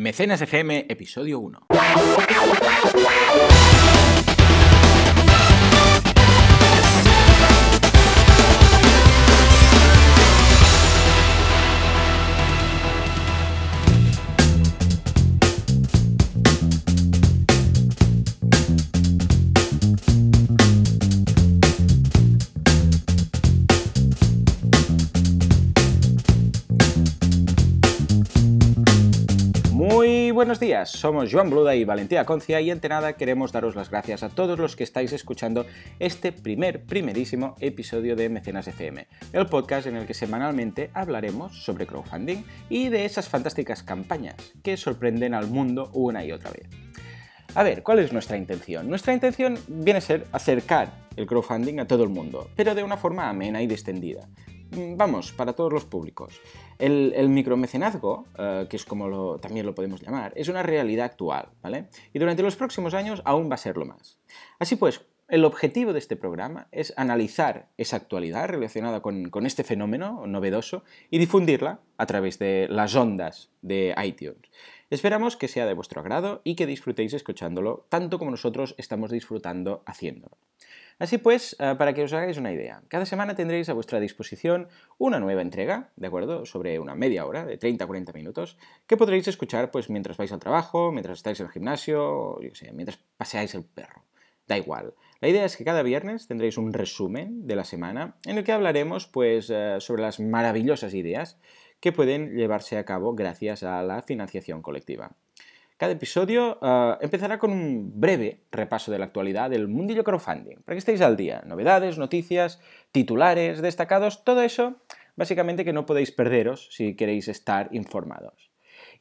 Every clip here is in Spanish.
Mecenas FM, episodio 1. Buenos días, somos Joan Bluda y Valentía Concia y ante nada queremos daros las gracias a todos los que estáis escuchando este primer, primerísimo episodio de Mecenas FM, el podcast en el que semanalmente hablaremos sobre crowdfunding y de esas fantásticas campañas que sorprenden al mundo una y otra vez. A ver, ¿cuál es nuestra intención? Nuestra intención viene a ser acercar el crowdfunding a todo el mundo, pero de una forma amena y distendida. Mm, Vamos, para todos los públicos. El, micromecenazgo, eh, que es como lo- también lo podemos llamar, es una realidad actual, ¿vale? Y durante los próximos años aún va a serlo más. Así pues, el objetivo de este programa es analizar esa actualidad relacionada con este fenómeno novedoso y difundirla a través de las ondas de iTunes. Esperamos que sea de vuestro agrado y que disfrutéis escuchándolo tanto como nosotros estamos disfrutando haciéndolo. Así pues, eh, para que os hagáis una idea, cada semana tendréis a vuestra disposición una nueva entrega, ¿de acuerdo? Sobre una media hora, de 30 a 40 minutos, que podréis escuchar pues, mientras vais al trabajo, mientras estáis en el gimnasio, o sé, mientras paseáis el perro. Da igual. La idea es que cada viernes tendréis un resumen de la semana en el que hablaremos pues, eh, sobre las maravillosas ideas que pueden llevarse a cabo gracias a la financiación colectiva. Cada episodio eh, empezará con un breve repaso de la actualidad del mundillo crowdfunding, para que estéis al día. Novedades, noticias, titulares destacados, todo eso básicamente que no podéis perderos si queréis estar informados.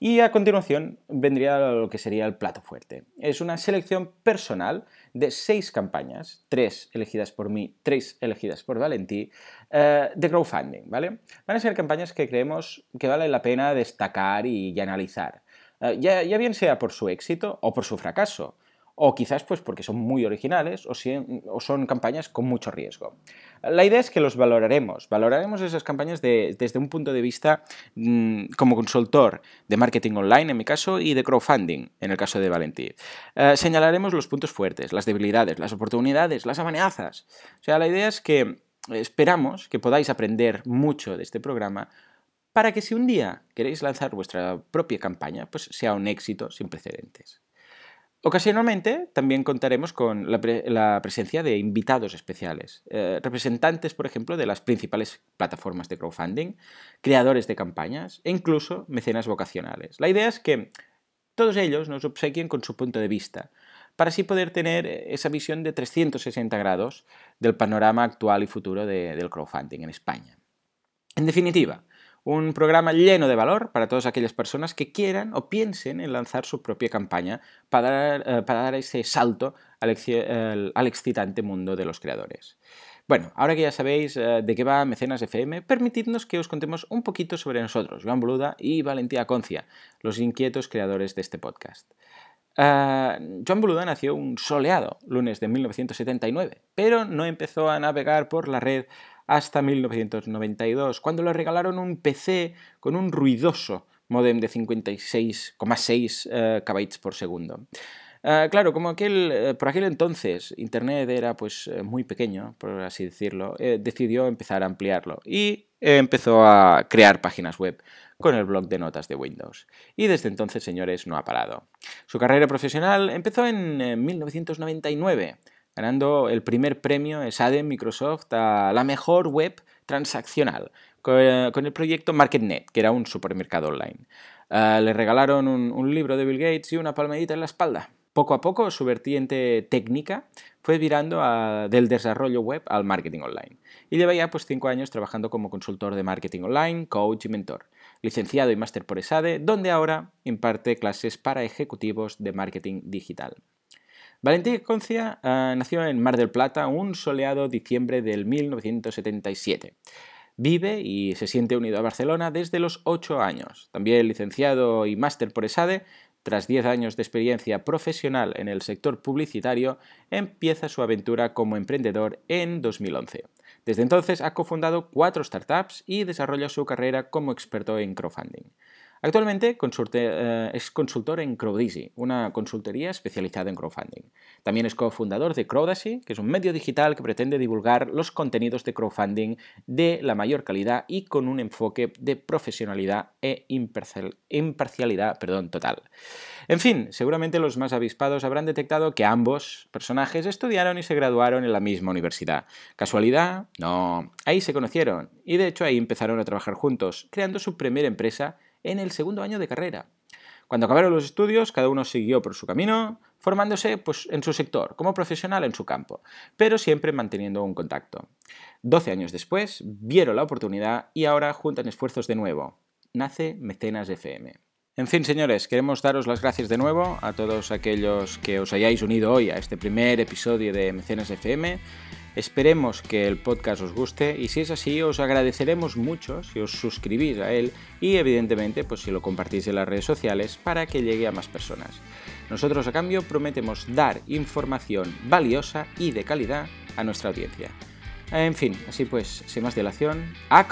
Y a continuación vendría lo que sería el plato fuerte. Es una selección personal de seis campañas, tres elegidas por mí, tres elegidas por Valentí, eh, de crowdfunding, ¿vale? Van a ser campañas que creemos que vale la pena destacar y, analizar. Eh, ya bien sea por su éxito o por su fracaso, o quizás pues porque son muy originales o, son campañas con mucho riesgo. La idea es que los valoraremos, valoraremos esas campañas de- desde un punto de vista mm, como consultor de marketing online en mi caso y de crowdfunding en el caso de Valentí. Eh, señalaremos los puntos fuertes, las debilidades, las oportunidades, las amenazas. O sea, la idea es que esperamos que podáis aprender mucho de este programa para que si un día queréis lanzar vuestra propia campaña, pues sea un éxito sin precedentes. Ocasionalmente también contaremos con la, pre- la presencia de invitados especiales, eh, representantes, por ejemplo, de las principales plataformas de crowdfunding, creadores de campañas e incluso mecenas vocacionales. La idea es que todos ellos nos obsequien con su punto de vista, para así poder tener esa visión de 360 grados del panorama actual y futuro de- del crowdfunding en España. En definitiva, un programa lleno de valor para todas aquellas personas que quieran o piensen en lanzar su propia campaña para dar, eh, para dar ese salto al, exci- al- al excitante mundo de los creadores. Bueno, ahora que ya sabéis eh, de qué va Mecenas FM, permitidnos que os contemos un poquito sobre nosotros, Joan Boluda y Valentía Concia, los inquietos creadores de este podcast. Ah, Joan Boluda nació un soleado lunes de 1979, pero no empezó a navegar por la red hasta 1992, cuando le regalaron un PC con un ruidoso modem de 56,6 eh, kbytes por segundo. Ah, claro, como aquel, eh, por aquel entonces Internet era pues eh, muy pequeño, por así decirlo, eh, decidió empezar a ampliarlo y eh, empezó a crear páginas web con el blog de notas de Windows. Y desde entonces, señores, no ha parado. Su carrera profesional empezó en eh, 1999, ganando el primer premio SADE Microsoft a la mejor web transaccional con, el proyecto MarketNet, que era un supermercado online. Ah, le regalaron un, libro de Bill Gates y una palmadita en la espalda. Poco a poco su vertiente técnica fue virando del desarrollo web al marketing online. Y lleva ya pues cinco años trabajando como consultor de marketing online, coach y mentor, licenciado y máster por ESADE, donde ahora imparte clases para ejecutivos de marketing digital. Valentín Concia eh, nació en Mar del Plata un soleado diciembre del 1977. Vive y se siente unido a Barcelona desde los 8 años. También licenciado y máster por ESADE, tras 10 años de experiencia profesional en el sector publicitario, empieza su aventura como emprendedor en 2011. Desde entonces ha cofundado cuatro startups y desarrolla su carrera como experto en crowdfunding. Actualmente eh, es consultor en Crowdisy, una consultoría especializada en crowdfunding. También es cofundador de Crowdasy, que es un medio digital que pretende divulgar los contenidos de crowdfunding de la mayor calidad y con un enfoque de profesionalidad e imparcialidad perdón, total. En fin, seguramente los más avispados habrán detectado que ambos personajes estudiaron y se graduaron en la misma universidad. ¿Casualidad? No. Ahí se conocieron y de hecho ahí empezaron a trabajar juntos, creando su primera empresa en el segundo año de carrera. Cuando acabaron los estudios, cada uno siguió por su camino, formándose pues, en su sector, como profesional en su campo, pero siempre manteniendo un contacto. Doce años después, vieron la oportunidad y ahora juntan esfuerzos de nuevo. Nace Mecenas FM. En fin, señores, queremos daros las gracias de nuevo a todos aquellos que os hayáis unido hoy a este primer episodio de Mecenas FM. Esperemos que el podcast os guste y si es así os agradeceremos mucho si os suscribís a él y evidentemente pues si lo compartís en las redes sociales para que llegue a más personas. Nosotros a cambio prometemos dar información valiosa y de calidad a nuestra audiencia. En fin, así pues, sin más dilación, a.